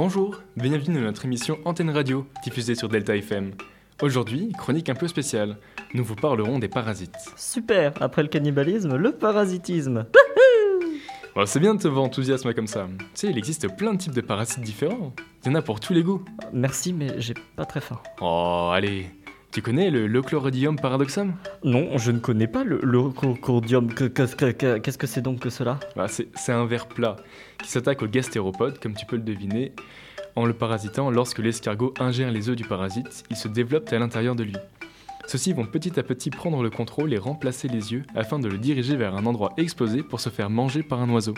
Bonjour, bienvenue dans notre émission Antenne Radio, diffusée sur Delta FM. Aujourd'hui, chronique un peu spéciale. Nous vous parlerons des parasites. Super, après le cannibalisme, le parasitisme. Bon, c'est bien de te voir enthousiasme comme ça. Tu sais, il existe plein de types de parasites différents. Il y en a pour tous les goûts. Merci, mais j'ai pas très faim. Oh, allez. Tu connais le Lochlorodium paradoxum? Non, je ne connais pas le. Que- que- Qu'est-ce que c'est donc que cela? Bah, c'est un ver plat qui s'attaque aux gastéropodes, comme tu peux le deviner. En le parasitant, lorsque l'escargot ingère les œufs du parasite, ils se développent à l'intérieur de lui. Ceux-ci vont petit à petit prendre le contrôle et remplacer les yeux afin de le diriger vers un endroit exposé pour se faire manger par un oiseau.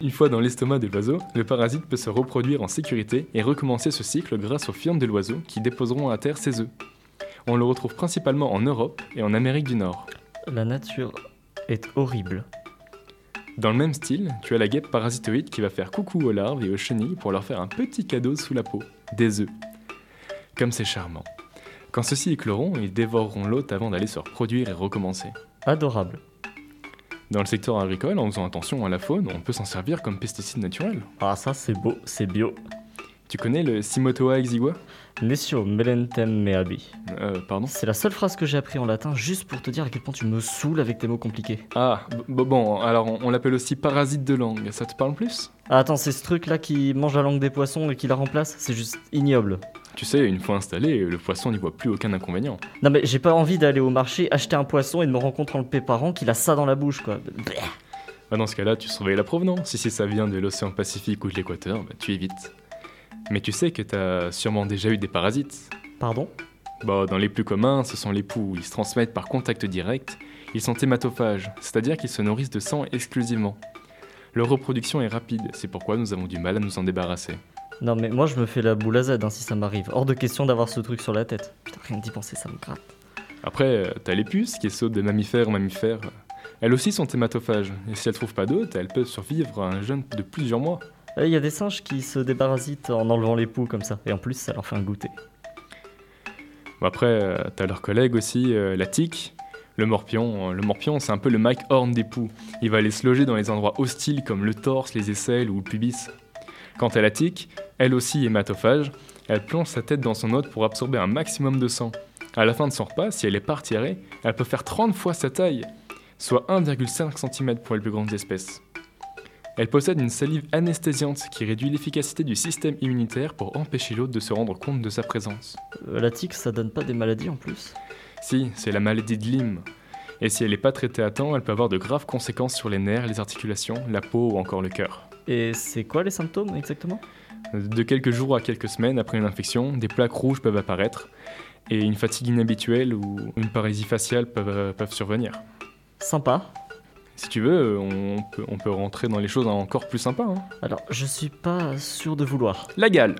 Une fois dans l'estomac de l'oiseau, le parasite peut se reproduire en sécurité et recommencer ce cycle grâce aux fientes de l'oiseau qui déposeront à terre ses œufs. On le retrouve principalement en Europe et en Amérique du Nord. La nature est horrible. Dans le même style, tu as la guêpe parasitoïde qui va faire coucou aux larves et aux chenilles pour leur faire un petit cadeau sous la peau, des œufs. Comme c'est charmant. Quand ceux-ci écloront, ils dévoreront l'hôte avant d'aller se reproduire et recommencer. Adorable. Dans le secteur agricole, en faisant attention à la faune, on peut s'en servir comme pesticide naturel. Ah, ça c'est beau, c'est bio. Tu connais le Simotoa exigua? Nescio melentem meabi. Euh, pardon? C'est la seule phrase que j'ai appris en latin juste pour te dire à quel point tu me saoules avec tes mots compliqués. Ah, bon, alors on, on l'appelle aussi parasite de langue, ça te parle plus? Ah, attends, c'est ce truc là qui mange la langue des poissons et qui la remplace? C'est juste ignoble. Tu sais, une fois installé, le poisson n'y voit plus aucun inconvénient. Non mais j'ai pas envie d'aller au marché acheter un poisson et de me rencontrer le péparant qu'il a ça dans la bouche quoi. Bah, dans ce cas-là, tu surveilles la provenance. Si ça vient de l'océan Pacifique ou de l'équateur, bah, tu évites. Mais tu sais que t'as sûrement déjà eu des parasites. Pardon? Bah, dans les plus communs, ce sont les poux. Ils se transmettent par contact direct. Ils sont hématophages, c'est-à-dire qu'ils se nourrissent de sang exclusivement. Leur reproduction est rapide, c'est pourquoi nous avons du mal à nous en débarrasser. Non mais moi je me fais la boule à Z hein, si ça m'arrive. Hors de question d'avoir ce truc sur la tête. Putain, rien d'y penser, ça me gratte. Après, euh, t'as les puces qui sautent de mammifère en mammifère. Elles aussi sont hématophages, et si elles trouvent pas d'hôte, elles peuvent survivre à un jeûne de plusieurs mois. Il y a des singes qui se déparasitent en enlevant les poux comme ça. Et en plus ça leur fait un goûter. Bon, après, euh, t'as leurs collègues aussi, euh, la tique, le morpion. Euh, Le morpion, c'est un peu le Mike Horn des poux. Il va aller se loger dans les endroits hostiles comme le torse, les aisselles ou le pubis. Quant à la tique, elle aussi hématophage, elle plonge sa tête dans son hôte pour absorber un maximum de sang. À la fin de son repas, si elle est partirée, elle peut faire 30 fois sa taille, soit 1,5 cm pour les plus grandes espèces. Elle possède une salive anesthésiante qui réduit l'efficacité du système immunitaire pour empêcher l'hôte de se rendre compte de sa présence. Euh, la tique ça donne pas des maladies en plus? Si, c'est la maladie de Lyme. Et si elle n'est pas traitée à temps, elle peut avoir de graves conséquences sur les nerfs, les articulations, la peau ou encore le cœur. Et c'est quoi les symptômes exactement? De quelques jours à quelques semaines après une infection, des plaques rouges peuvent apparaître et une fatigue inhabituelle ou une paralysie faciale peuvent, peuvent survenir. Sympa. Si tu veux, on peut, on peut rentrer dans les choses encore plus sympas. hein. Alors je suis pas sûr de vouloir. La gale,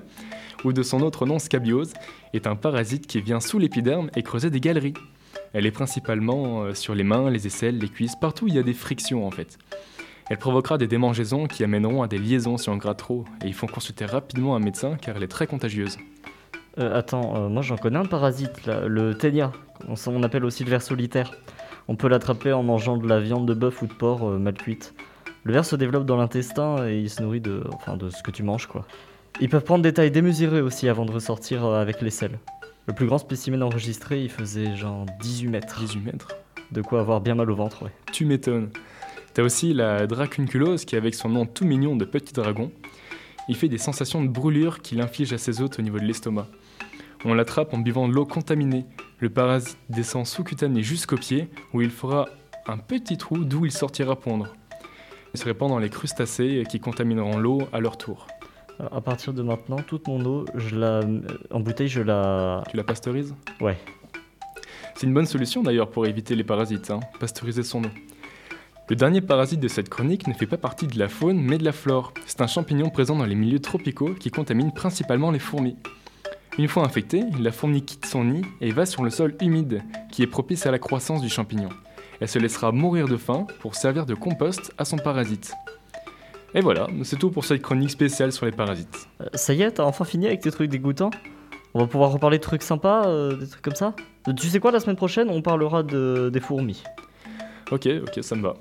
ou de son autre nom scabiose, est un parasite qui vient sous l'épiderme et creuser des galeries. Elle est principalement euh, sur les mains, les aisselles, les cuisses, partout où il y a des frictions en fait. Elle provoquera des démangeaisons qui amèneront à des liaisons si on gratte trop, et il faut consulter rapidement un médecin car elle est très contagieuse. Euh, attends, euh, moi j'en connais un parasite là, le ténia. On appelle aussi le ver solitaire. On peut l'attraper en mangeant de la viande de bœuf ou de porc euh, mal cuite. Le ver se développe dans l'intestin et il se nourrit de, enfin, de ce que tu manges quoi. Ils peuvent prendre des tailles démesurées aussi avant de ressortir euh, avec les selles. Le plus grand spécimen enregistré, il faisait genre 18 mètres. 18 mètres. De quoi avoir bien mal au ventre, ouais. Tu m'étonnes. T'as aussi la dracunculose qui, avec son nom tout mignon de petit dragon, il fait des sensations de brûlure qu'il inflige à ses hôtes au niveau de l'estomac. On l'attrape en buvant de l'eau contaminée. Le parasite descend sous-cutané jusqu'au pied, où il fera un petit trou d'où il sortira pondre. Il se répand dans les crustacés qui contamineront l'eau à leur tour. À partir de maintenant, toute mon eau, je la, euh, en bouteille, je la, Tu la pasteurises? Ouais. C'est une bonne solution d'ailleurs pour éviter les parasites, hein, pasteuriser son eau. Le dernier parasite de cette chronique ne fait pas partie de la faune mais de la flore. C'est un champignon présent dans les milieux tropicaux qui contamine principalement les fourmis. Une fois infectée, la fourmi quitte son nid et va sur le sol humide, qui est propice à la croissance du champignon. Elle se laissera mourir de faim pour servir de compost à son parasite. Et voilà, c'est tout pour cette chronique spéciale sur les parasites. Euh, Ça y est, t'as enfin fini avec tes trucs dégoûtants On va pouvoir reparler de trucs sympas, euh, des trucs comme ça Euh, Tu sais quoi, la semaine prochaine, on parlera de, des fourmis. Ok, ok, ça me va.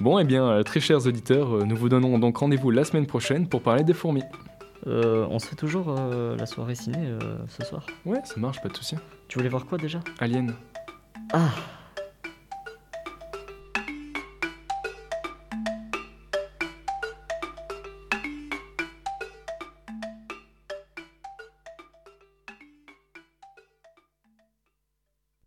Bon, eh bien, très chers auditeurs, nous vous donnons donc rendez-vous la semaine prochaine pour parler des fourmis. Euh, on se fait toujours euh, la soirée ciné euh, ce soir. Ouais, ça marche, pas de souci. Tu voulais voir quoi déjà? Alien. Ah